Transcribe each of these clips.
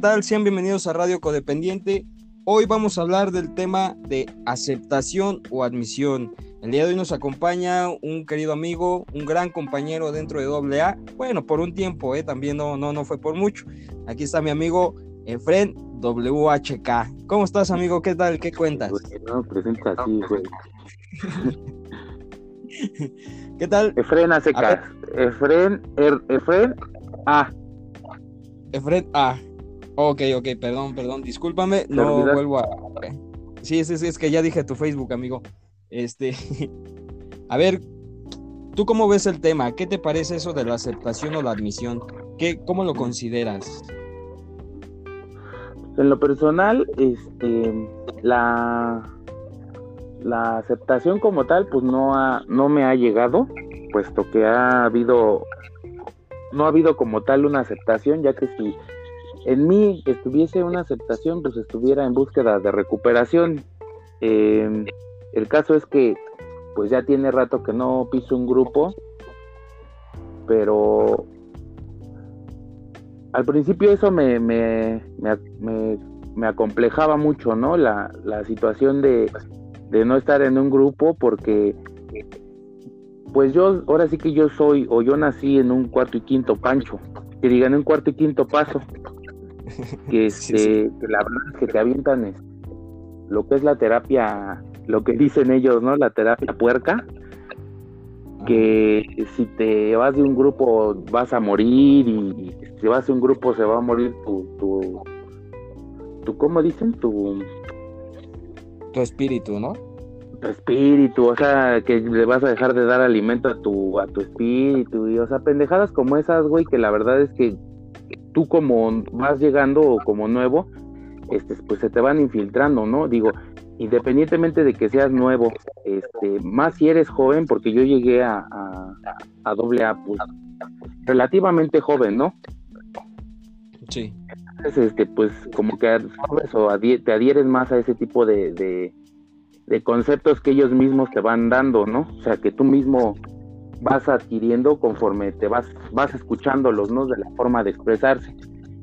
tal? Sean bienvenidos a Radio Codependiente. Hoy vamos a hablar del tema de aceptación o admisión. El día de hoy nos acompaña un querido amigo, un gran compañero dentro de AA. Bueno, por un tiempo, ¿eh? también no, no, no fue por mucho. Aquí está mi amigo Efren WHK. ¿Cómo estás, amigo? ¿Qué tal? ¿Qué cuentas? No, presenta güey. ¿Qué tal? Efren ACK. Efren, er, Efren A. Efren A. Ok, ok, perdón, perdón, discúlpame, no vuelvo a... Sí, sí, sí, es que ya dije tu Facebook, amigo. Este, a ver, ¿tú cómo ves el tema? ¿Qué te parece eso de la aceptación o la admisión? ¿Qué, ¿Cómo lo consideras? En lo personal, este, la, la aceptación como tal, pues no, ha, no me ha llegado, puesto que ha habido, no ha habido como tal una aceptación, ya que si en mí estuviese una aceptación, pues estuviera en búsqueda de recuperación. Em, el caso es que pues ya tiene rato que no piso un grupo, pero al principio eso me, me, me, me acomplejaba mucho, ¿no? La, la situación de, de, no estar en un grupo porque pues yo, ahora sí que yo soy, o yo nací en un cuarto y quinto pancho, que digan un cuarto y quinto paso, que, este, que la verdad es que te avientan este, lo que es la terapia lo que dicen ellos, ¿no? La terapia puerca, que si te vas de un grupo vas a morir y si vas de un grupo se va a morir tu, tu, tu ¿cómo dicen? Tu, tu espíritu, ¿no? Tu espíritu, o sea, que le vas a dejar de dar alimento a tu, a tu espíritu, y, o sea, pendejadas como esas, güey, que la verdad es que tú como vas llegando o como nuevo, este, pues se te van infiltrando, ¿no? Digo, independientemente de que seas nuevo, este, más si eres joven, porque yo llegué a, a, doble A, pues, relativamente joven, ¿no? Sí. Entonces, este, pues, como que o te adhieres más a ese tipo de, de, de, conceptos que ellos mismos te van dando, ¿no? O sea, que tú mismo vas adquiriendo conforme te vas, vas escuchándolos, ¿no? De la forma de expresarse.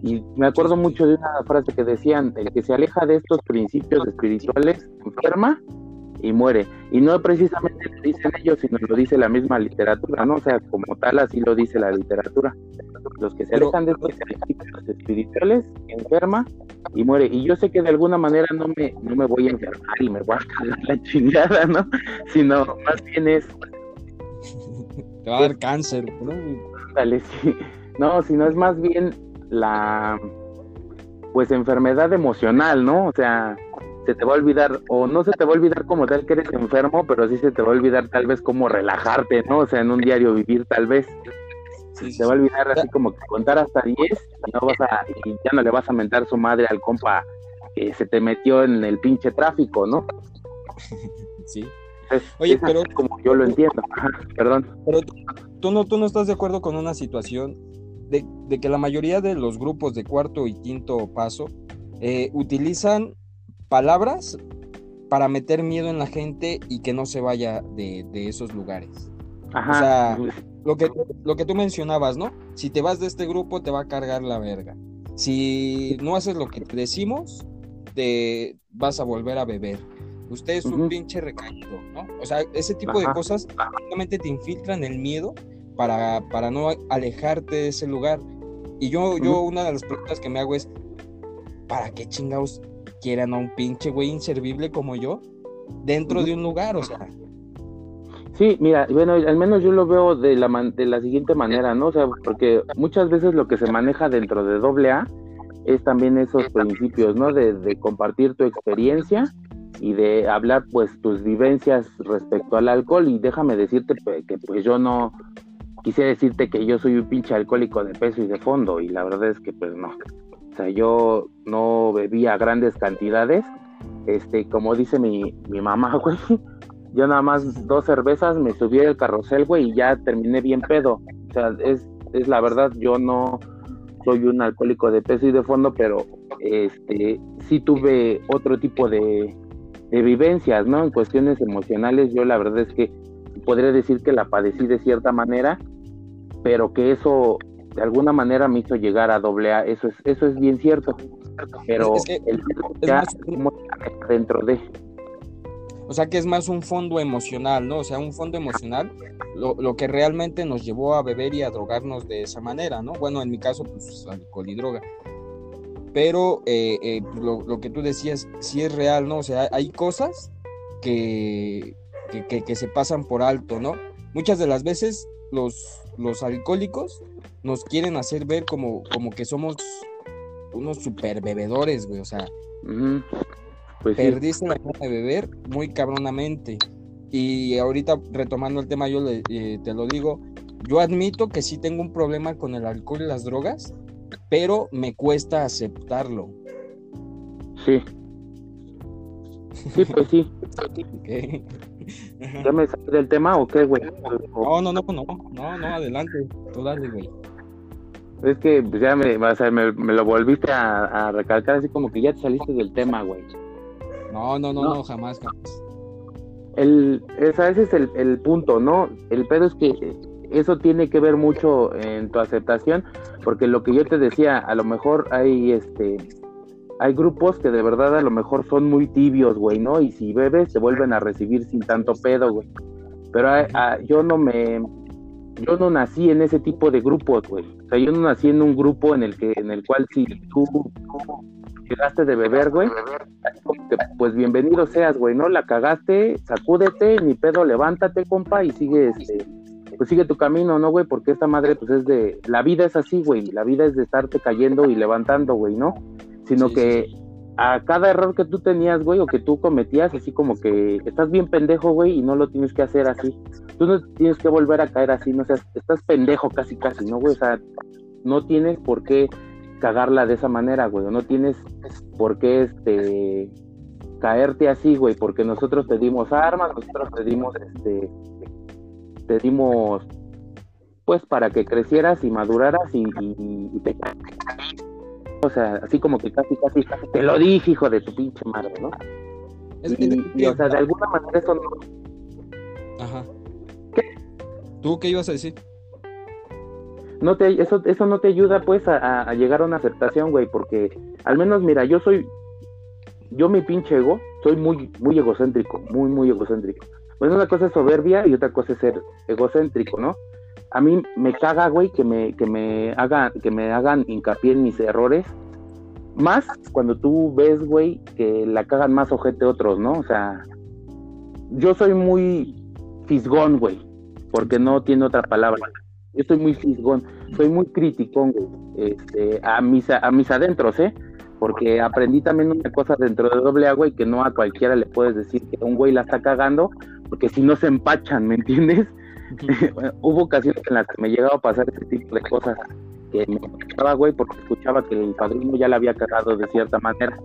Y me acuerdo mucho de una frase que decían, el que se aleja de estos principios espirituales enferma y muere. Y no precisamente lo dicen ellos, sino lo dice la misma literatura, ¿no? O sea, como tal, así lo dice la literatura. Los que se alejan de estos principios espirituales enferma y muere. Y yo sé que de alguna manera no me, no me voy a enfermar y me voy a cagar la chingada, ¿no? Sino más bien es... Te va a dar cáncer, ¿no? Dale, sí. No, sino es más bien la pues enfermedad emocional, ¿no? O sea, se te va a olvidar, o no se te va a olvidar como tal que eres enfermo, pero sí se te va a olvidar tal vez cómo relajarte, ¿no? O sea, en un diario vivir tal vez. se te va a olvidar así como que contar hasta 10 y no vas a, y ya no le vas a mentar su madre al compa que se te metió en el pinche tráfico, ¿no? Sí. Oye, pero como yo lo entiendo, perdón. Pero tú no, tú no estás de acuerdo con una situación de, que la mayoría de los grupos de cuarto y quinto paso eh, utilizan palabras para meter miedo en la gente y que no se vaya de, esos lugares. O sea, lo que, lo que tú mencionabas, ¿no? Si te vas de este grupo, te va a cargar la verga. Si no haces lo que te decimos, te vas a volver a beber. Usted es un pinche recaído, ¿no? O sea, ese tipo de cosas realmente te infiltran el miedo para, para no alejarte de ese lugar. Y yo, yo una de las preguntas que me hago es, ¿para qué chingados quieran a un pinche güey inservible como yo dentro de un lugar? O sea. Sí, mira, bueno, al menos yo lo veo de la, de la siguiente manera, ¿no? O sea, porque muchas veces lo que se maneja dentro de AA es también esos principios, ¿no? De, de compartir tu experiencia y de hablar pues tus vivencias respecto al alcohol y déjame decirte que pues yo no quisiera decirte que yo soy un pinche alcohólico de peso y de fondo, y la verdad es que pues no. O sea, yo no bebía grandes cantidades. Este, como dice mi, mi mamá, güey, yo nada más dos cervezas me subí al carrusel, güey, y ya terminé bien pedo. O sea, es, es la verdad, yo no soy un alcohólico de peso y de fondo, pero este sí tuve otro tipo de, de vivencias, ¿no? En cuestiones emocionales, yo la verdad es que podría decir que la padecí de cierta manera, pero que eso de alguna manera me hizo llegar a doble A, eso es, eso es bien cierto, pero el ya dentro de... O sea que es más un fondo emocional, ¿no? O sea, un fondo emocional, lo, lo, que realmente nos llevó a beber y a drogarnos de esa manera, ¿no? Bueno, en mi caso, pues alcohol y droga. Pero eh, eh, pues, lo, lo, que tú decías, sí es real, ¿no? O sea, hay cosas que, que, que, se pasan por alto, ¿no? Muchas de las veces los, los alcohólicos nos quieren hacer ver como, como que somos unos super bebedores, güey, o sea, pues perdiste la gana de beber muy cabronamente. Y ahorita retomando el tema, yo le, eh, te lo digo, yo admito que sí tengo un problema con el alcohol y las drogas, pero me cuesta aceptarlo. Sí. Sí, pues sí. ¿Ya me sales del tema o qué, güey? No, no, no, no, no, no, adelante, tú dale, güey. Es que pues, ya me, o sea, me, me, lo volviste a, a, recalcar así como que ya te saliste del tema, güey. No, no, no, no, jamás, jamás. El, ese es el, el punto, ¿no? El pedo es que eso tiene que ver mucho en tu aceptación, porque lo que yo te decía, a lo mejor hay este hay grupos que de verdad a lo mejor son muy tibios, güey, ¿no? Y si bebes te vuelven a recibir sin tanto pedo, güey. Pero yo no me yo no nací en ese tipo de grupos, güey. O sea, yo no nací en un grupo en el que en el cual si tú, llegaste de beber, güey, pues bienvenido seas, güey, ¿no? La cagaste, sacúdete, ni pedo, levántate, compa, y sigue este pues sigue tu camino, ¿no, güey? Porque esta madre, pues es de, la vida es así, güey, la vida es de estarte cayendo y levantando, güey, ¿no? sino que a cada error que tú tenías, güey, o que tú cometías, así como que estás bien pendejo, güey, y no lo tienes que hacer así. Tú no tienes que volver a caer así, no seas, estás pendejo casi, casi, ¿no, güey? O sea, no tienes por qué cagarla de esa manera, güey, o no tienes por qué, este, caerte así, güey, porque nosotros te dimos armas, nosotros te dimos, este, te dimos, pues, para que crecieras y maduraras y, y, y te o sea, así como que casi, casi, te lo dije, hijo de tu pinche madre, ¿no? y, o sea, de alguna manera eso no... Ajá. ¿Qué? ¿Tú qué ibas a decir? No te, eso, eso no te ayuda, pues, a, llegar a una aceptación, güey, porque al menos, mira, yo soy, yo mi pinche ego, soy muy, muy egocéntrico, muy, muy egocéntrico. Pues una cosa es soberbia y otra cosa es ser egocéntrico, ¿no? a mí me caga, güey, que me, que me haga, que me hagan hincapié en mis errores. Más cuando tú ves, güey, que la cagan más ojete otros, ¿no? O sea, yo soy muy fisgón, güey, porque no tiene otra palabra. Yo soy muy fisgón, soy muy criticón, güey, este, a mis, a mis adentros, ¿eh? Porque aprendí también una cosa dentro de doble agua y que no a cualquiera le puedes decir que un güey la está cagando, porque si no se empachan, ¿me entiendes? hubo ocasiones en las que me llegaba a pasar ese tipo de cosas que me escuchaba, güey, porque escuchaba que el padrino ya la había cagado de cierta manera.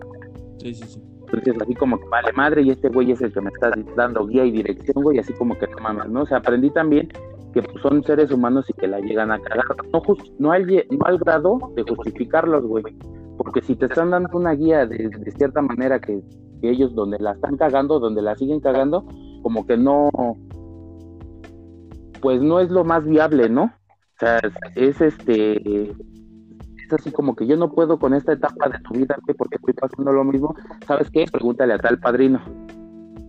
Sí, sí, sí. Entonces, así como que vale madre, y este güey es el que me está dando guía y dirección, güey, así como que no mames, ¿no? O sea, aprendí también que pues, son seres humanos y que la llegan a cagar. No, no, al, no al grado de justificarlos, güey. Porque si te están dando una guía de, de cierta manera que, que ellos donde la están cagando, donde la siguen cagando, como que no, pues no es lo más viable, ¿no? O sea, es, este, es así como que yo no puedo con esta etapa de tu vida, porque estoy pasando lo mismo. ¿Sabes qué? Pregúntale a tal padrino.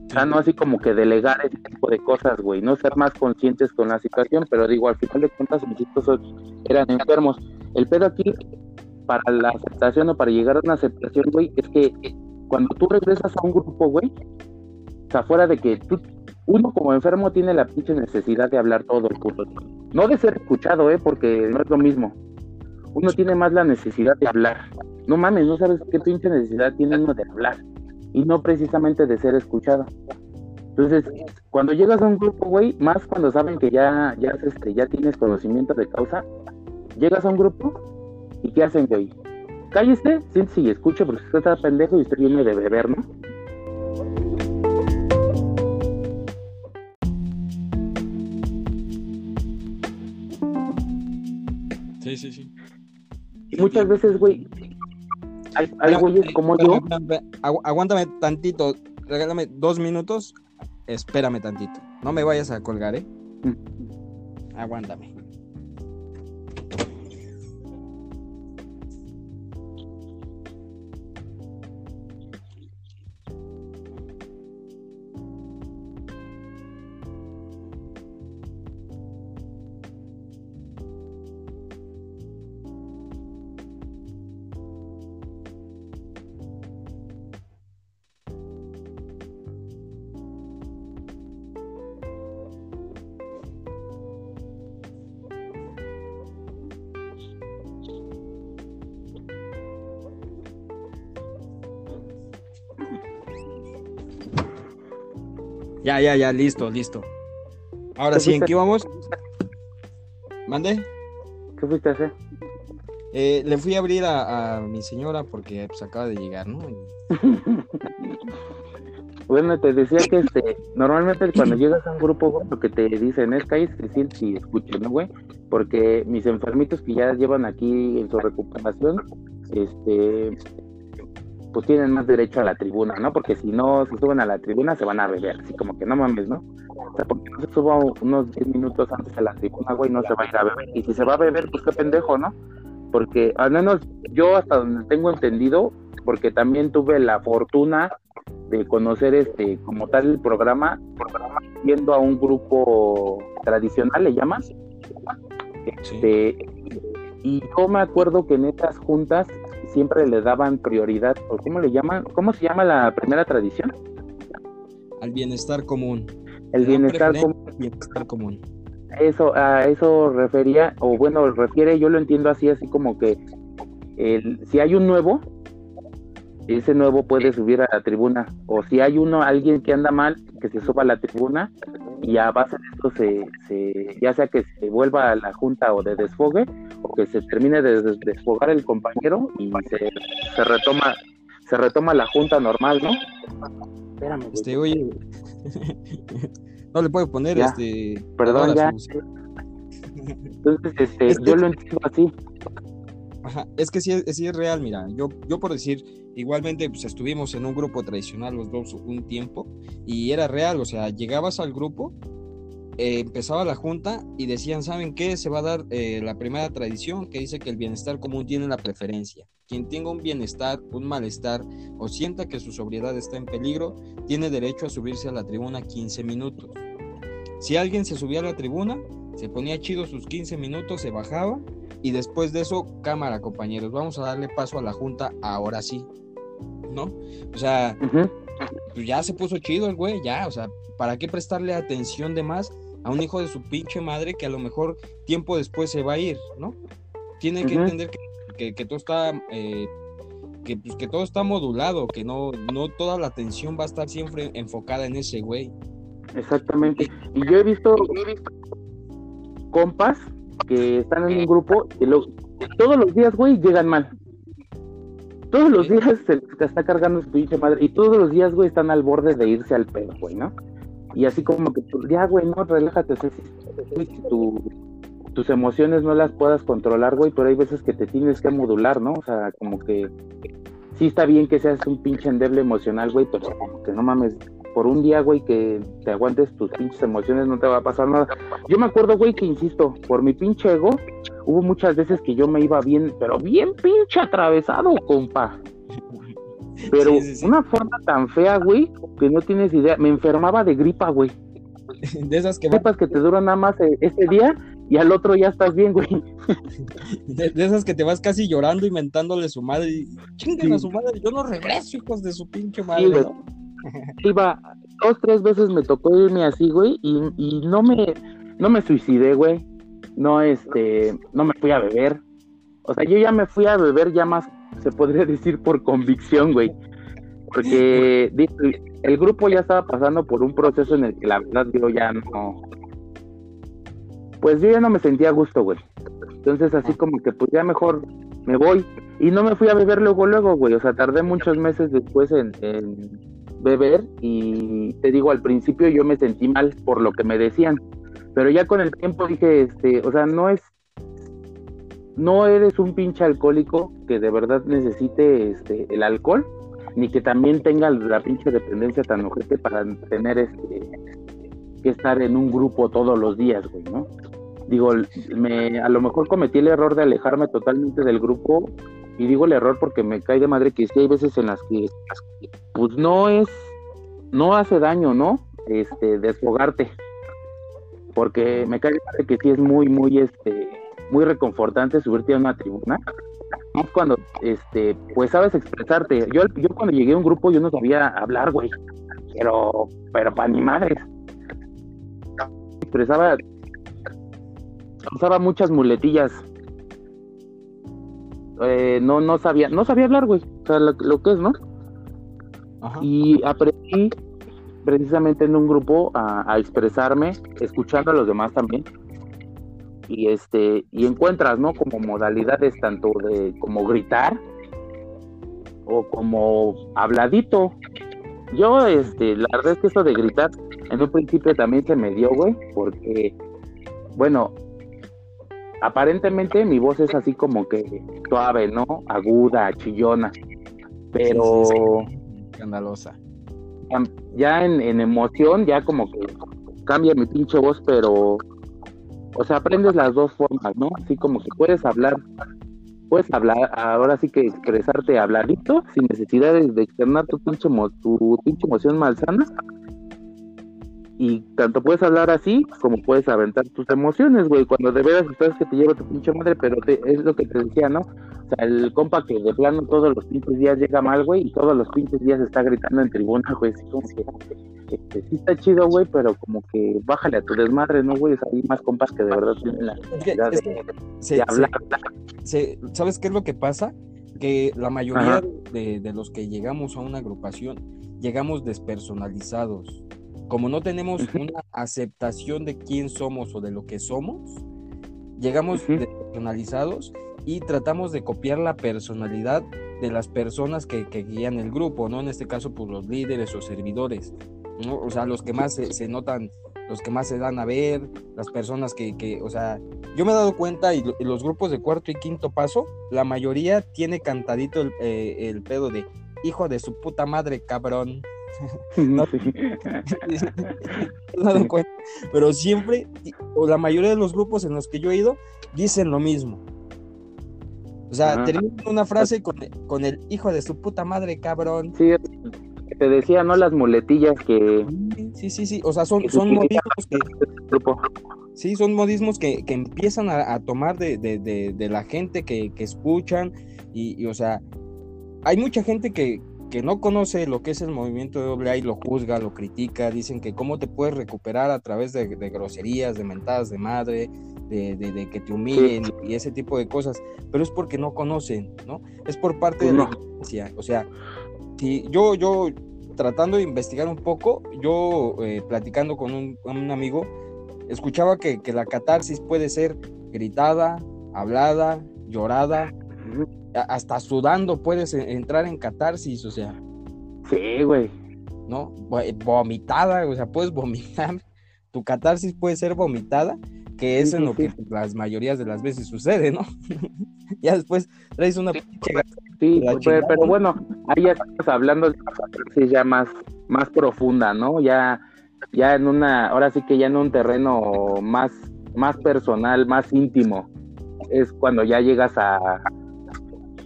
O sea, no así como que delegar ese tipo de cosas, güey, no ser más conscientes con la situación, pero digo, al final de cuentas mis hijos eran enfermos. El pedo aquí, para la aceptación o para llegar a una aceptación, güey, es que cuando tú regresas a un grupo, güey, o sea, fuera de que tú uno como enfermo tiene la pinche necesidad de hablar todo el puto No de ser escuchado, ¿eh? Porque no es lo mismo. Uno tiene más la necesidad de hablar. No mames, no sabes qué pinche necesidad tiene uno de hablar. Y no precisamente de ser escuchado. Entonces, cuando llegas a un grupo, güey, más cuando saben que ya, ya, este, ya tienes conocimiento de causa, llegas a un grupo y ¿qué hacen, güey? Cállese, siéntese y escuche porque usted está pendejo y usted viene de beber, ¿no? Sí, sí, Y muchas veces, güey, hay, güeyes como yo. aguántame tantito, regálame dos minutos, espérame tantito. No me vayas a colgar, ¿eh? Mm. Aguántame. Ya, ya, ya, listo, listo. Ahora sí, ¿en qué vamos? ¿Mande? ¿Qué fuiste a hacer? Eh, le fui a abrir a, mi señora porque pues acaba de llegar, ¿no? bueno, te decía que este, normalmente cuando llegas a un grupo, lo que te dicen es que decir si escuchen, ¿no, güey? Porque mis enfermitos que ya llevan aquí en su recuperación, este, pues tienen más derecho a la tribuna, ¿no? Porque si no se suben a la tribuna se van a beber, así como que no mames, ¿no? O sea, porque no se suba unos 10 minutos antes a la tribuna, güey, no se va a ir a beber. Y si se va a beber, pues qué pendejo, ¿no? Porque al menos yo hasta donde tengo entendido, porque también tuve la fortuna de conocer este como tal el programa, programa yendo a un grupo tradicional, le llamas. Este, y yo me acuerdo que en estas juntas siempre le daban prioridad, o cómo le llaman, ¿cómo se llama la primera tradición? Al bienestar común. El bienestar común. bienestar común. Eso, a eso refería, o bueno, refiere, yo lo entiendo así, así como que el, si hay un nuevo, ese nuevo puede subir a la tribuna, o si hay uno, alguien que anda mal, que se suba a la tribuna, y a base de esto se, se ya sea que se vuelva a la junta o de desfogue, o que se termine de desfogar el compañero y se, se retoma se retoma la junta normal, ¿no? Espérame. Este, oye, no le puedo poner este. Perdón, ya. Entonces, este, yo lo entiendo así. Es que sí, sí, es real, mira, yo, yo por decir, igualmente pues estuvimos en un grupo tradicional los dos un tiempo y era real, o sea, llegabas al grupo eh, empezaba la junta y decían, ¿saben qué? Se va a dar eh, la primera tradición que dice que el bienestar común tiene la preferencia. Quien tenga un bienestar, un malestar o sienta que su sobriedad está en peligro, tiene derecho a subirse a la tribuna 15 minutos. Si alguien se subía a la tribuna, se ponía chido sus 15 minutos, se bajaba y después de eso, cámara compañeros, vamos a darle paso a la junta ahora sí. ¿No? O sea, pues ya se puso chido el güey, ya, o sea, ¿para qué prestarle atención de más a un hijo de su pinche madre que a lo mejor tiempo después se va a ir, ¿no? Tiene que entender que, todo está, eh, que, pues, que todo está modulado, que no, no toda la atención va a estar siempre enfocada en ese güey. Exactamente. Y yo he visto, compas que están en un grupo y todos los días, güey, llegan mal. Todos los días se está cargando su pinche madre y todos los días, güey, están al borde de irse al pedo, güey, ¿no? Y así como que, pues, ya, güey, no, relájate, tus emociones no las puedas controlar, güey, pero hay veces que te tienes que modular, ¿no? O sea, como que sí está bien que seas un pinche endeble emocional, güey, pero como que no mames, por un día, güey, que te aguantes tus pinches emociones, no te va a pasar nada. Yo me acuerdo, güey, que insisto, por mi pinche ego, hubo muchas veces que yo me iba bien, pero bien pinche atravesado, compa. Pero una forma tan fea, güey, que no tienes idea. Me enfermaba de gripa, güey. De esas que Gripas que te duran nada más eh, este día y al otro ya estás bien, güey. De, esas que te vas casi llorando y mentándole su madre. Y, a su madre, yo no regreso, hijos de su pinche madre. Iba, dos, tres veces me tocó irme así, güey, y, y no me, no me suicidé, güey. No, este, no me fui a beber. O sea, yo ya me fui a beber ya más se podría decir por convicción, güey. Porque el grupo ya estaba pasando por un proceso en el que la verdad yo ya no. Pues yo ya no me sentía a gusto, güey. Entonces, así como que, pues ya mejor me voy. Y no me fui a beber luego, luego, güey. O sea, tardé muchos meses después en, en beber. Y te digo, al principio yo me sentí mal por lo que me decían. Pero ya con el tiempo dije, este, o sea, no es no eres un pinche alcohólico que de verdad necesite este, el alcohol, ni que también tenga la pinche dependencia tan ojete para tener este, que estar en un grupo todos los días, güey, ¿no? Digo, me, a lo mejor cometí el error de alejarme totalmente del grupo, y digo el error porque me cae de madre que sí hay veces en las que, pues no es, no hace daño, ¿no? Este, desfogarte, porque me cae que sí es muy, muy, este, muy reconfortante subirte a una tribuna. Es cuando, este, pues sabes expresarte. Yo, yo cuando llegué a un grupo yo no sabía hablar, güey. Pero, pero para mi madre. Expresaba, usaba muchas muletillas. Eh, no, no sabía, no sabía hablar, güey. O sea, lo, que es, ¿no? Y aprendí precisamente en un grupo a, expresarme, escuchando a los demás también. Y este, y encuentras, ¿no? Como modalidades tanto de como gritar o como habladito. Yo, este, la verdad es que esto de gritar en un principio también se me dio, güey, porque, bueno, aparentemente mi voz es así como que suave, ¿no? Aguda, chillona, pero... Escandalosa. Ya en, en, emoción, ya como que cambia mi pinche voz, pero... O sea, aprendes las dos formas, ¿no? Así como que puedes hablar, puedes hablar, ahora sí que expresarte habladito, sin necesidad de, externar tu pinche, tu pinche emoción malsana, y tanto puedes hablar así como puedes aventar tus emociones, güey. Cuando de veras estás que te lleva tu pinche madre, pero es lo que te decía, ¿no? O sea, el compa que de plano todos los pinches días llega mal, güey, y todos los pinches días está gritando en tribuna, güey. Así como que este, sí está chido, güey, pero como que bájale a tu desmadre, ¿no, güey? hay más compas que de verdad tienen la necesidad de, hablar. ¿Sabes qué es lo que pasa? Que la mayoría de, de los que llegamos a una agrupación llegamos despersonalizados como no tenemos una aceptación de quién somos o de lo que somos, llegamos personalizados y tratamos de copiar la personalidad de las personas que, guían el grupo, ¿no? En este caso, pues, los líderes o servidores, ¿no? O sea, los que más se, notan, los que más se dan a ver, las personas que, o sea, yo me he dado cuenta y, los grupos de cuarto y quinto paso, la mayoría tiene cantadito el, eh, el pedo de hijo de su puta madre, cabrón. No, pero siempre, o la mayoría de los grupos en los que yo he ido, dicen lo mismo. O sea, terminan una frase con, con, el hijo de su puta madre, cabrón. Sí, te decía, ¿no? Las muletillas que. Sí, sí, sí. O sea, son, son modismos que. Sí, son modismos que, que empiezan a, tomar de, de, de, la gente que, que escuchan. Y, y, o sea, hay mucha gente que, que no conoce lo que es el movimiento de doble A y lo juzga, lo critica, dicen que cómo te puedes recuperar a través de, groserías, de mentadas de madre, de, que te humillen y ese tipo de cosas, pero es porque no conocen, ¿no? Es por parte de la iglesia, o sea, si yo, yo tratando de investigar un poco, yo eh, platicando con un, amigo, escuchaba que, que la catarsis puede ser gritada, hablada, llorada, hasta sudando puedes e, entrar en catarsis, o sea. Sí, güey. ¿No? Vomitada, o sea, puedes vomitar. Tu catarsis puede ser vomitada, que es en lo que las mayorías de las veces sucede, ¿no? ya después traes una Sí, pero, bueno, ahí ya estamos hablando de una catarsis ya más, más profunda, ¿no? Ya, ya en una, ahora sí que ya en un terreno más, más personal, más íntimo. Es cuando ya llegas a,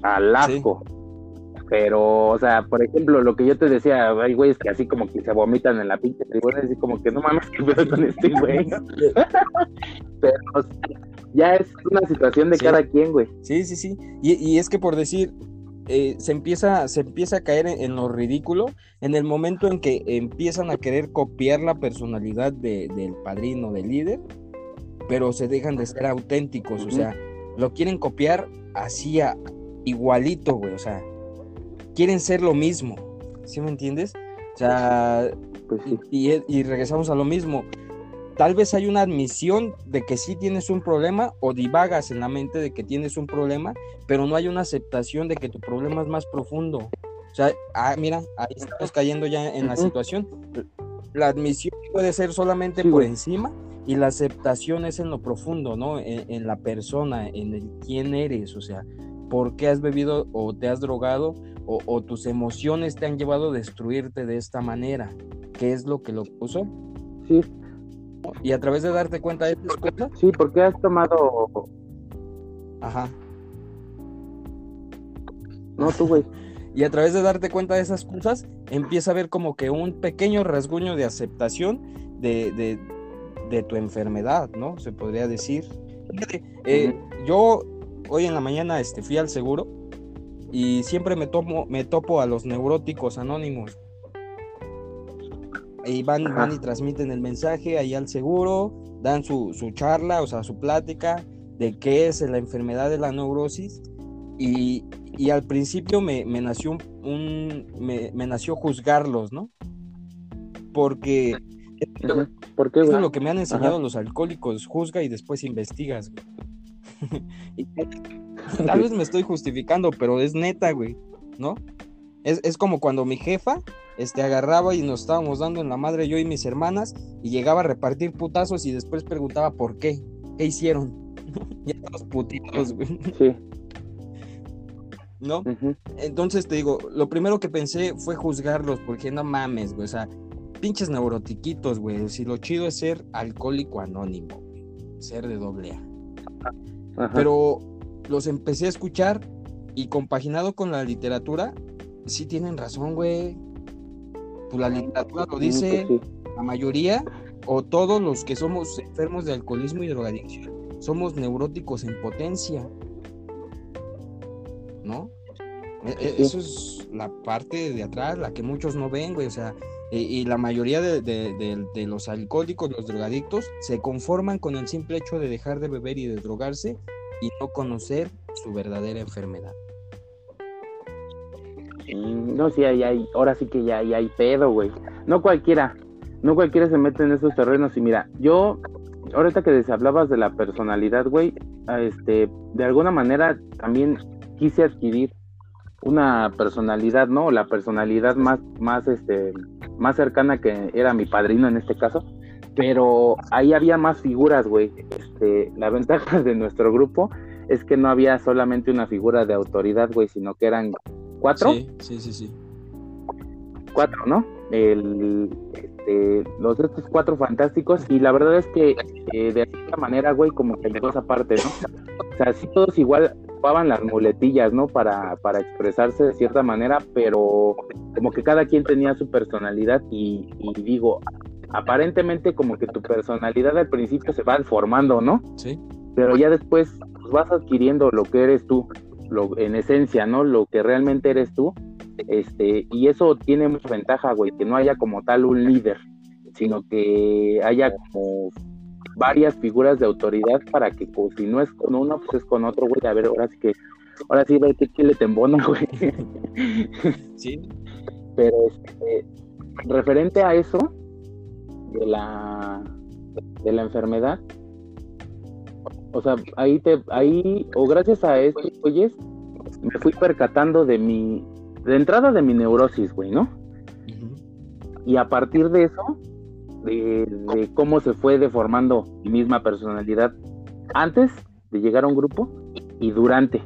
al asco. Pero, o sea, por ejemplo, lo que yo te decía, hay güeyes que así como que se vomitan en la pinche tribuna, así como que no mames, que veo con este güey. Pero, o sea, ya es una situación de cada quien, güey. Sí, sí, sí. Y, es que por decir, eh, se, empieza, se empieza a caer en, lo ridículo en el momento en que empiezan a querer copiar la personalidad del padrino, del líder, pero se dejan de ser auténticos, o sea, lo quieren copiar así a, igualito, güey, o sea, quieren ser lo mismo, ¿sí me entiendes? O sea, pues y, regresamos a lo mismo. Tal vez hay una admisión de que sí tienes un problema o divagas en la mente de que tienes un problema, pero no hay una aceptación de que tu problema es más profundo. O sea, ah, mira, ahí estamos cayendo ya en la situación. La admisión puede ser solamente por encima y la aceptación es en lo profundo, ¿no? En, en, la persona, en el quién eres, o sea, por qué has bebido o te has drogado o, tus emociones te han llevado a destruirte de esta manera. ¿Qué es lo que lo puso? Sí. Y a través de darte cuenta de estas cosas. Sí, porque has tomado. Ajá. No, tú, güey. y a través de darte cuenta de esas cosas, empieza a ver como que un pequeño rasguño de aceptación de, de, tu enfermedad, ¿no? Se podría decir. Eh, yo hoy en la mañana este, fui al seguro y siempre me, tomo, me topo a los neuróticos anónimos. Y van, van y transmiten el mensaje ahí al seguro, dan su, charla, o sea, su plática de qué es la enfermedad de la neurosis. Y, al principio me, nació un, me, nació juzgarlos, ¿no? porque ¿Por qué, eso es lo que me han enseñado los alcohólicos, juzga y después investigas. Tal vez me estoy justificando, pero es neta, güey, ¿no? Es, es, como cuando mi jefa este, agarraba y nos estábamos dando en la madre yo y mis hermanas y llegaba a repartir putazos y después preguntaba por qué, qué hicieron. ya los putitos, güey. Sí. ¿No? Entonces te digo, lo primero que pensé fue juzgarlos, porque no mames, güey, o sea, pinches neurotiquitos, güey. Si lo chido es ser alcohólico anónimo, ser de doble A. Pero los empecé a escuchar y compaginado con la literatura, sí tienen razón, güey. Pues la literatura lo dice, pues la mayoría o todos los que somos enfermos de alcoholismo y drogadicción somos neuróticos en potencia. ¿No? E, e, eso es la parte de atrás, la que muchos no ven, güey. O sea, y, la mayoría de, los alcohólicos, los drogadictos, se conforman con el simple hecho de dejar de beber y de drogarse y no conocer su verdadera enfermedad. No, sí, hay, hay, ahora sí que ya, hay pedo, güey. No cualquiera, no cualquiera se mete en esos terrenos. Y mira, yo, ahorita que hablabas de la personalidad, güey, este, de alguna manera también quise adquirir una personalidad, ¿no? La personalidad más, más, este, más cercana que era mi padrino en este caso. Pero ahí había más figuras, güey. Este, la ventaja de nuestro grupo es que no había solamente una figura de autoridad, güey, sino que eran cuatro. Sí, sí, sí, sí. Cuatro, ¿no? El, este, los estos cuatro fantásticos y la verdad es que eh, de alguna manera, güey, como que llegó esa parte, ¿no? O sea, sí todos igual ocupaban las muletillas, ¿no? Para, para expresarse de cierta manera, pero como que cada quien tenía su personalidad y, digo, aparentemente como que tu personalidad al principio se va formando, ¿no? Sí. Pero ya después pues, vas adquiriendo lo que eres tú, lo, en esencia, ¿no? Lo que realmente eres tú. Este, y eso tiene mucha ventaja, güey, que no haya como tal un líder, sino que haya como varias figuras de autoridad para que pues, si no es con uno, pues es con otro, güey. A ver, ahora sí que, ahora sí ve que, le tembona, güey. Sí. Pero este, referente a eso, de la, de la enfermedad, o sea, ahí te, ahí, o gracias a esto, oyes, me fui percatando de mi, de entrada de mi neurosis, güey, ¿no? Y a partir de eso, de, cómo se fue deformando mi misma personalidad antes de llegar a un grupo y durante.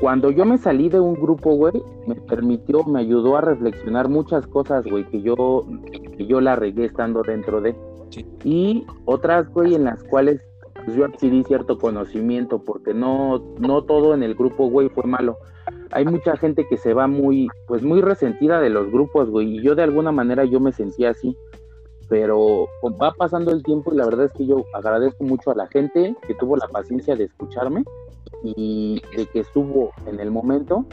Cuando yo me salí de un grupo, güey, me permitió, me ayudó a reflexionar muchas cosas, güey, que yo, que yo la regué estando dentro de. Y otras, güey, en las cuales pues, yo adquirí cierto conocimiento, porque no, no todo en el grupo, güey, fue malo hay mucha gente que se va muy, pues muy resentida de los grupos, güey, y yo de alguna manera yo me sentía así, pero va pasando el tiempo y la verdad es que yo agradezco mucho a la gente que tuvo la paciencia de escucharme y de que estuvo en el momento,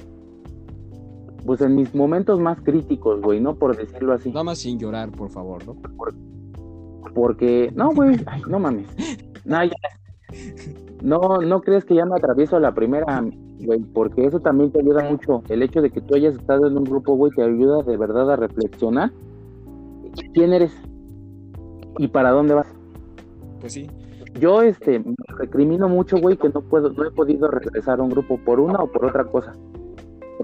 pues en mis momentos más críticos, güey, ¿no? Por decirlo así. Nada más sin llorar, por favor, ¿no? Porque, no, güey, no mames. No, no, no crees que ya me atravieso la primera güey, porque eso también te ayuda mucho. El hecho de que tú hayas estado en un grupo, güey, te ayuda de verdad a reflexionar quién eres y para dónde vas. Pues sí. Yo, este, me recrimino mucho, güey, que no puedo, no he podido regresar a un grupo por una o por otra cosa.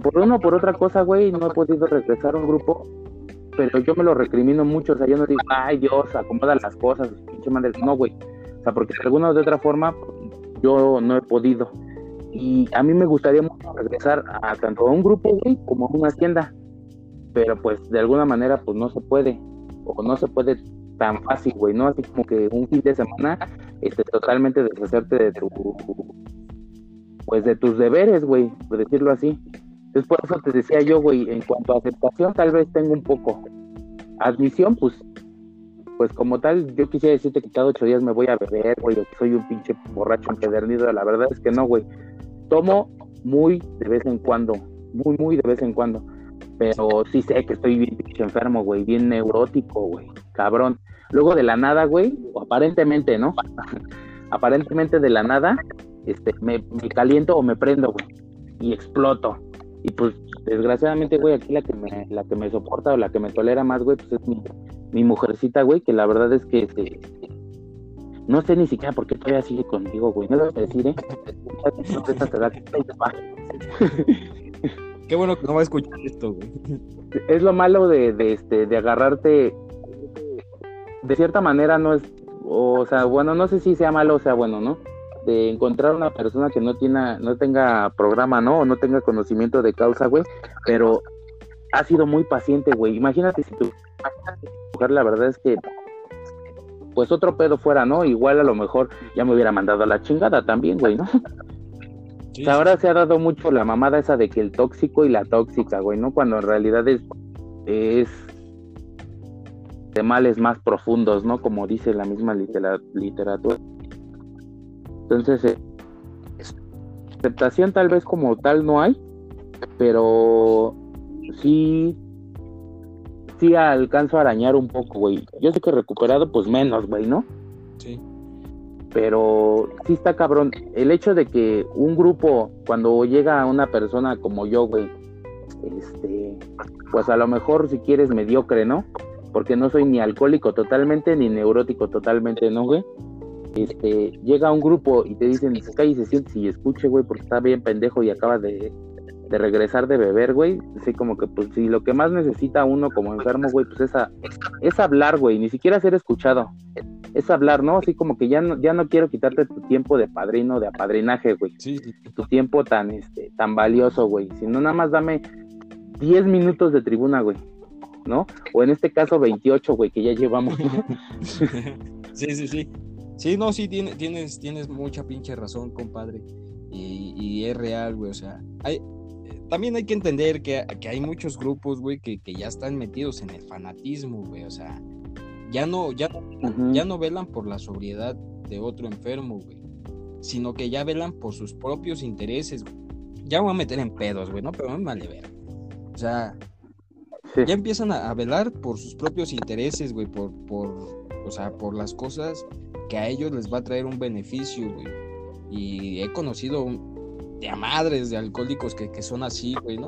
Por una o por otra cosa, güey, no he podido regresar a un grupo, pero yo me lo recrimino mucho, o sea, yo no digo, ay Dios, acomoda las cosas, pinche madre, no, güey. O sea, porque de alguna o de otra forma, yo no he podido. Y a mí me gustaría mucho regresar a tanto a un grupo, güey, como a una tienda. Pero pues de alguna manera pues no se puede. O no se puede tan fácil, güey, ¿no? Así como que un fin de semana este, totalmente deshacerte de tu pues de tus deberes, güey, por decirlo así. Entonces por eso te decía yo, güey, en cuanto a aceptación tal vez tengo un poco. Admisión, pues pues como tal, yo quisiera decirte que cada ocho días me voy a beber, güey, o que soy un pinche borracho empedernido. La verdad es que no, güey tomo muy de vez en cuando, muy, muy de vez en cuando. Pero sí sé que estoy bien enfermo, güey, bien neurótico, güey, cabrón. Luego de la nada, güey, o aparentemente, ¿no? aparentemente de la nada, este, me, me caliento o me prendo, güey, y exploto. Y pues desgraciadamente, güey, aquí la que me, la que me soporta o la que me tolera más, güey, pues es mi, mi mujercita, güey, que la verdad es que este, no sé ni siquiera por qué todavía sigue conmigo, güey. No lo voy a decir, ¿eh? Qué bueno que no va a escuchar esto, güey. Es lo malo de, de, este, de agarrarte. De cierta manera, no es. O sea, bueno, no sé si sea malo o sea bueno, ¿no? De encontrar una persona que no, tiene, no tenga programa, ¿no? O no tenga conocimiento de causa, güey. Pero ha sido muy paciente, güey. Imagínate si tu mujer, la verdad es que pues otro pedo fuera, ¿no? Igual a lo mejor ya me hubiera mandado a la chingada también, güey, ¿no? ahora se ha dado mucho la mamada esa de que el tóxico y la tóxica, güey, ¿no? Cuando en realidad es, es de males más profundos, ¿no? Como dice la misma literatura. Entonces, eh, aceptación tal vez como tal no hay, pero sí sí alcanzo a arañar un poco, güey. Yo sé que recuperado, pues menos, güey, ¿no? Sí. Pero sí está cabrón. El hecho de que un grupo, cuando llega a una persona como yo, güey, este, pues a lo mejor si quieres mediocre, ¿no? Porque no soy ni alcohólico totalmente, ni neurótico totalmente, ¿no, güey? Este, llega un grupo y te dicen, cállese, siente y escuche, güey, porque está bien pendejo y acaba de, de regresar de beber, güey, sí, como que, pues, si lo que más necesita uno como enfermo, güey, pues es, es hablar, güey, ni siquiera ser escuchado, es hablar, ¿no? Así como que ya no, ya no quiero quitarte tu tiempo de padrino, de apadrinaje, güey, sí. tu tiempo tan, este, tan valioso, güey, sino nada más dame 10 minutos de tribuna, güey, ¿no? O en este caso 28, güey, que ya llevamos. sí, sí, sí. Sí, no, sí, tienes, tienes, tienes mucha pinche razón, compadre. Y, y es real, güey. O sea, hay, también hay que entender que, hay muchos grupos, güey, que, ya están metidos en el fanatismo, güey. O sea, ya no, ya, ya no velan por la sobriedad de otro enfermo, güey. Sino que ya velan por sus propios intereses. Ya voy a meter en pedos, güey, ¿no? Pero me vale ver. O sea, ya empiezan a, velar por sus propios intereses, güey, por, por, o sea, por las cosas que a ellos les va a traer un beneficio, güey. Y he conocido un, de a madres de alcohólicos que, son así, güey, ¿no?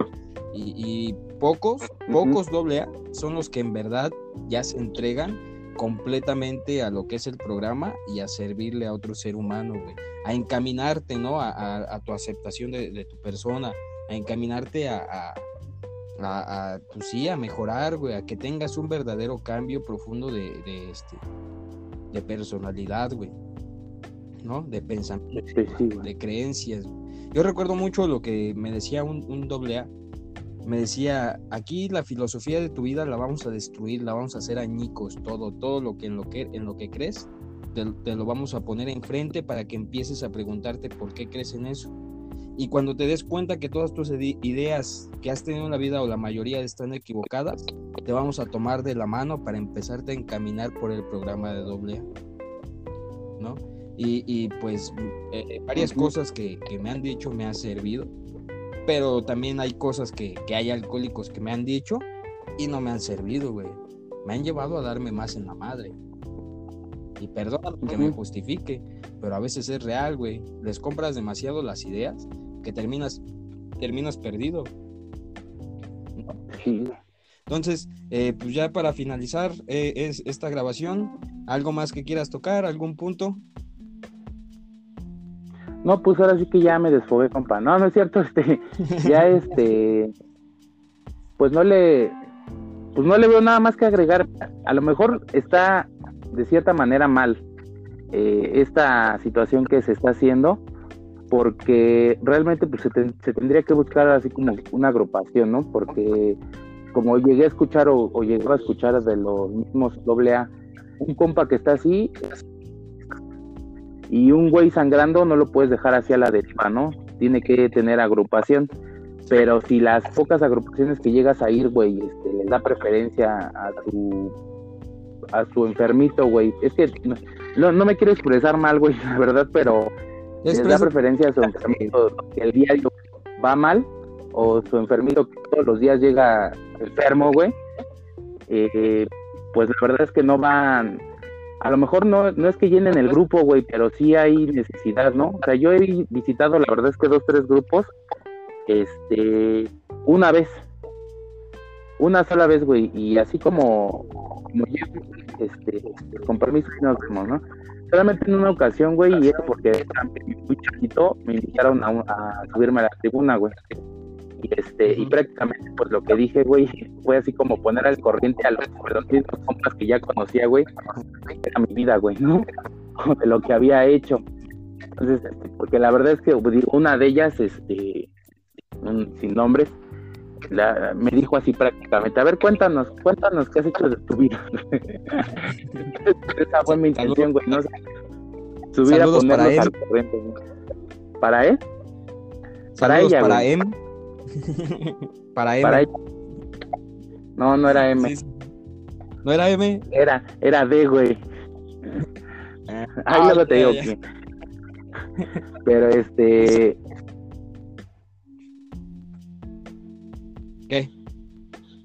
Y, pocos, pocos doble A son los que en verdad ya se entregan completamente a lo que es el programa y a servirle a otro ser humano, güey. A encaminarte, ¿no? A, tu aceptación de, tu persona, a encaminarte a, a, pues sí, a mejorar, güey, a que tengas un verdadero cambio profundo de, de este, de personalidad, güey, ¿no? De pensamiento, de creencias, yo recuerdo mucho lo que me decía un, doble A. Me decía, aquí la filosofía de tu vida la vamos a destruir, la vamos a hacer añicos, todo, todo lo que en lo que, en lo que crees, te, lo vamos a poner enfrente para que empieces a preguntarte por qué crees en eso. Y cuando te des cuenta que todas tus ideas que has tenido en la vida o la mayoría están equivocadas, te vamos a tomar de la mano para empezarte a encaminar por el programa de doble A. ¿No? Y, pues eh, varias cosas que, me han dicho me han servido, pero también hay cosas que, hay alcohólicos que me han dicho y no me han servido, güey. Me han llevado a darme más en la madre. Y perdón que me justifique, pero a veces es real, güey. Les compras demasiado las ideas que terminas, terminas perdido. Entonces, eh, pues ya para finalizar eh, es esta grabación, ¿algo más que quieras tocar? ¿Algún punto? No, pues ahora sí que ya me desfogué, compa. No, no es cierto, este, ya este, pues no le, pues no le veo nada más que agregar. A lo mejor está de cierta manera mal eh, esta situación que se está haciendo, porque realmente pues se, tendría que buscar así como una agrupación, ¿no? Porque como llegué a escuchar o, o llegó a escuchar de los mismos AA, un compa que está así, y un güey sangrando no lo puedes dejar hacia la deriva, ¿no? Tiene que tener agrupación. Pero si las pocas agrupaciones que llegas a ir, güey, este, les da preferencia a tu a su enfermito, güey. Es que no, no me quiero expresar mal, güey, la verdad, pero les da preferencia a su enfermito que el diario va mal o su enfermito que todos los días llega enfermo, güey. Eh, pues la verdad es que no van a lo mejor no, no es que llenen el grupo, güey, pero sí hay necesidad, ¿no? O sea, yo he visitado, la verdad es que dos, tres grupos, este, una vez. Una sola vez, güey. Y así como, como este, con permiso, nos vemos, ¿no? Solamente en una ocasión, güey, y eso porque muy chiquito, me invitaron a, a subirme a la tribuna, güey. Y, este, y prácticamente, pues lo que dije, güey, fue así como poner al corriente a los, los mismos compas que ya conocía, güey. Era mi vida, güey, ¿no? De lo que había hecho. Entonces, este, porque la verdad es que una de ellas, este, sin nombres, me dijo así prácticamente, a ver, cuéntanos, cuéntanos qué has hecho de tu vida. Esa fue mi intención, güey, ¿no? Subir a ponernos para al corriente. ¿Para él? Para ella, para M. para M. Para ella. No, no era M. ¿No era M? Era, era D, güey. Ah, Ahí luego te digo que... Pero este. ¿Qué?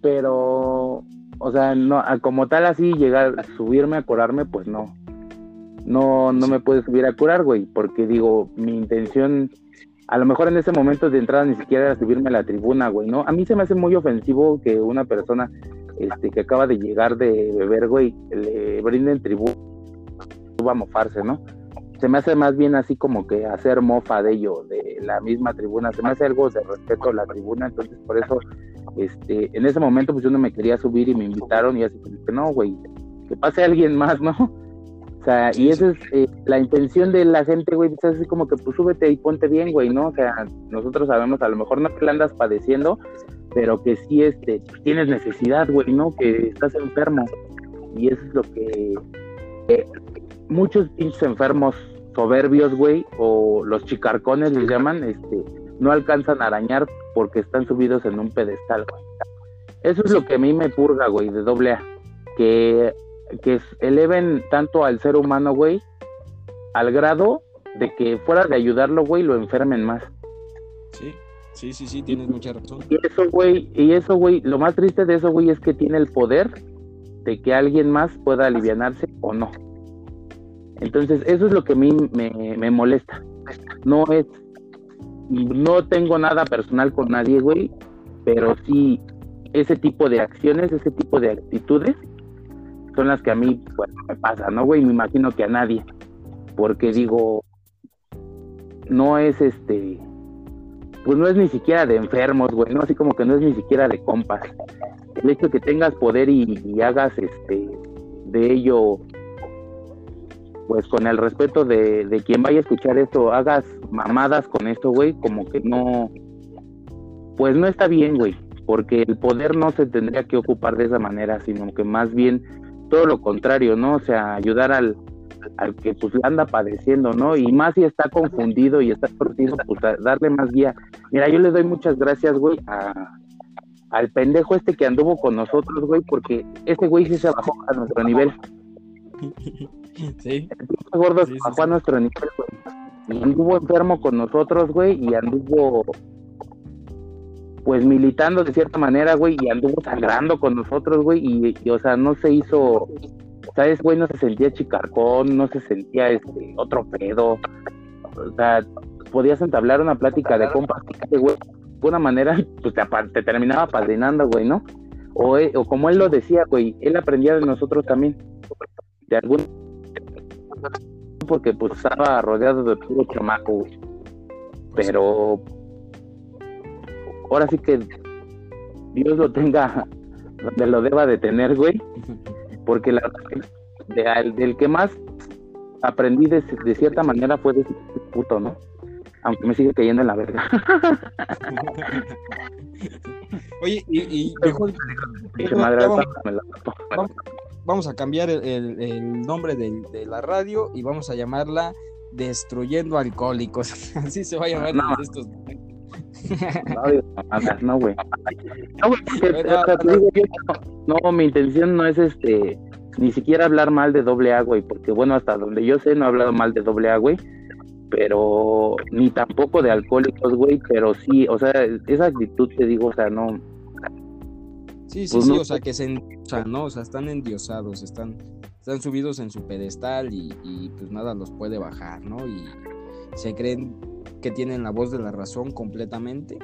Pero, o sea, no, como tal así llegar, subirme a curarme, pues no. No, no me puedo subir a curar, güey, porque digo, mi intención, a lo mejor en ese momento de entrada ni siquiera era subirme a la tribuna, güey, ¿no? A mí se me hace muy ofensivo que una persona este, que acaba de llegar de beber, güey, le brinden tribuna, va a mofarse, ¿no? se me hace más bien así como que hacer mofa de ello, de la misma tribuna, se me hace algo de respeto a la tribuna, entonces por eso, este, en ese momento pues yo no me quería subir y me invitaron y así como que no, güey, que pase alguien más, ¿no? O sea, y esa es eh, la intención de la gente, güey, es así como que pues súbete y ponte bien, güey, ¿no? O sea, nosotros sabemos, a lo mejor no que la andas padeciendo, pero que sí, este, pues, tienes necesidad, güey, ¿no? Que estás enfermo. Y eso es lo que eh, muchos pinches enfermos soberbios, güey, o los chicarcones les llaman, este, no alcanzan a arañar porque están subidos en un pedestal, güey. Eso es lo que a mí me purga, güey, de doble A. Que, que eleven tanto al ser humano, güey, al grado de que fuera de ayudarlo, güey, lo enfermen más. Sí, sí, sí, sí, tienes mucha razón. Y eso, güey, y eso, güey, lo más triste de eso, güey, es que tiene el poder de que alguien más pueda alivianarse o no. Entonces, eso es lo que a mí me, molesta. No es, no tengo nada personal con nadie, güey, pero sí ese tipo de acciones, ese tipo de actitudes son las que a mí bueno, me pasa, ¿no, güey? Me imagino que a nadie, porque digo, no es este, pues no es ni siquiera de enfermos, güey, ¿no? Así como que no es ni siquiera de compas. El hecho de que tengas poder y, y hagas este de ello pues con el respeto de, de quien vaya a escuchar esto, hagas mamadas con esto, güey, como que no, pues no está bien, güey, porque el poder no se tendría que ocupar de esa manera, sino que más bien todo lo contrario, ¿no? O sea, ayudar al, al que pues anda padeciendo, ¿no? Y más si está confundido y está perdido, pues darle más guía. Mira, yo le doy muchas gracias, güey, a, al pendejo este que anduvo con nosotros, güey, porque ese güey sí se bajó a nuestro nivel. Sí. El gordo bajó a nuestro nivel, güey. Y anduvo enfermo con nosotros, güey, y anduvo pues militando de cierta manera, güey, y anduvo sangrando con nosotros, güey, y, o sea, no se hizo, ¿sabes, güey? No se sentía chicarcón, no se sentía este otro pedo, o sea, podías entablar una plática de compas, güey, de una manera, pues te, te terminaba padrinando, güey, ¿no? O, eh, o como él lo decía, güey, él aprendía de nosotros también, de algún porque pues estaba rodeado de puro chamaco, güey. Pero ahora sí que Dios lo tenga donde lo deba de tener, güey. Porque la de, del que más aprendí de, cierta manera fue de ese puto, ¿no? Aunque me sigue cayendo en la verga. Oye, y, mejor, vamos a cambiar el, nombre de, la radio y vamos a llamarla Destruyendo Alcohólicos. Así se va a llamar no. estos. No, güey. No, mi intención no es este ni siquiera hablar mal de doble A, güey, porque bueno, hasta donde yo sé no he hablado mal de doble A, güey, pero ni tampoco de alcohólicos, güey, pero sí, o sea, esa actitud te digo, o sea, no, Sí, sí, pues sí, o sea, que se, o sea, no, o sea, están endiosados, están, están subidos en su pedestal y, pues nada los puede bajar, ¿no? Y se creen que tienen la voz de la razón completamente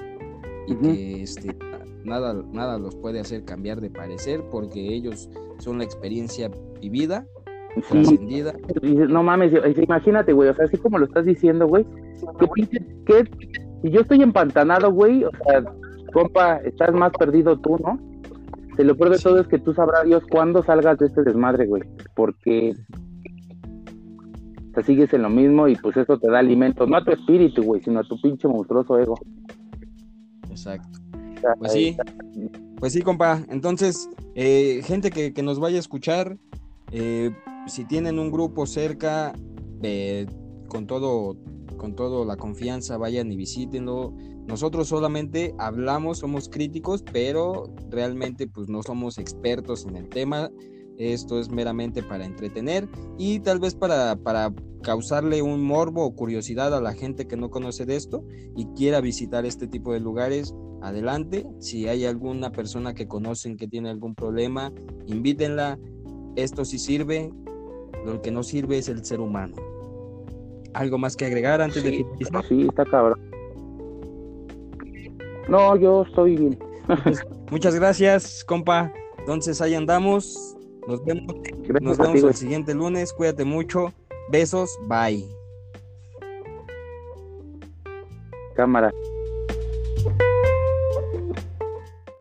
y que este, nada, nada los puede hacer cambiar de parecer porque ellos son la experiencia vivida, trascendida. No mames, imagínate, güey, o sea, así como lo estás diciendo, güey, ¿qué, si yo estoy empantanado, güey, o sea, compa, estás más perdido tú, ¿no? Se lo peor de todo es que tú sabrás Dios cuándo salgas de este desmadre, güey, porque te sigues en lo mismo y pues eso te da alimento, no a tu espíritu, güey, sino a tu pinche monstruoso ego. Exacto. Pues sí, pues sí, compa. Entonces, eh, gente que, nos vaya a escuchar, eh, si tienen un grupo cerca, eh, con todo, con todo la confianza, vayan y visítenlo. Nosotros solamente hablamos, somos críticos, pero realmente pues no somos expertos en el tema. Esto es meramente para entretener y tal vez para, para causarle un morbo o curiosidad a la gente que no conoce de esto y quiera visitar este tipo de lugares. Adelante, si hay alguna persona que conocen que tiene algún problema, invítenla. Esto sí sirve, lo que no sirve es el ser humano. ¿Algo más que agregar antes de finalizar? Sí, está cabrón. No, yo estoy bien. Muchas gracias, compa. Entonces ahí andamos. Nos vemos, nos vemos el siguiente lunes. Cuídate mucho. Besos. Bye. Cámara.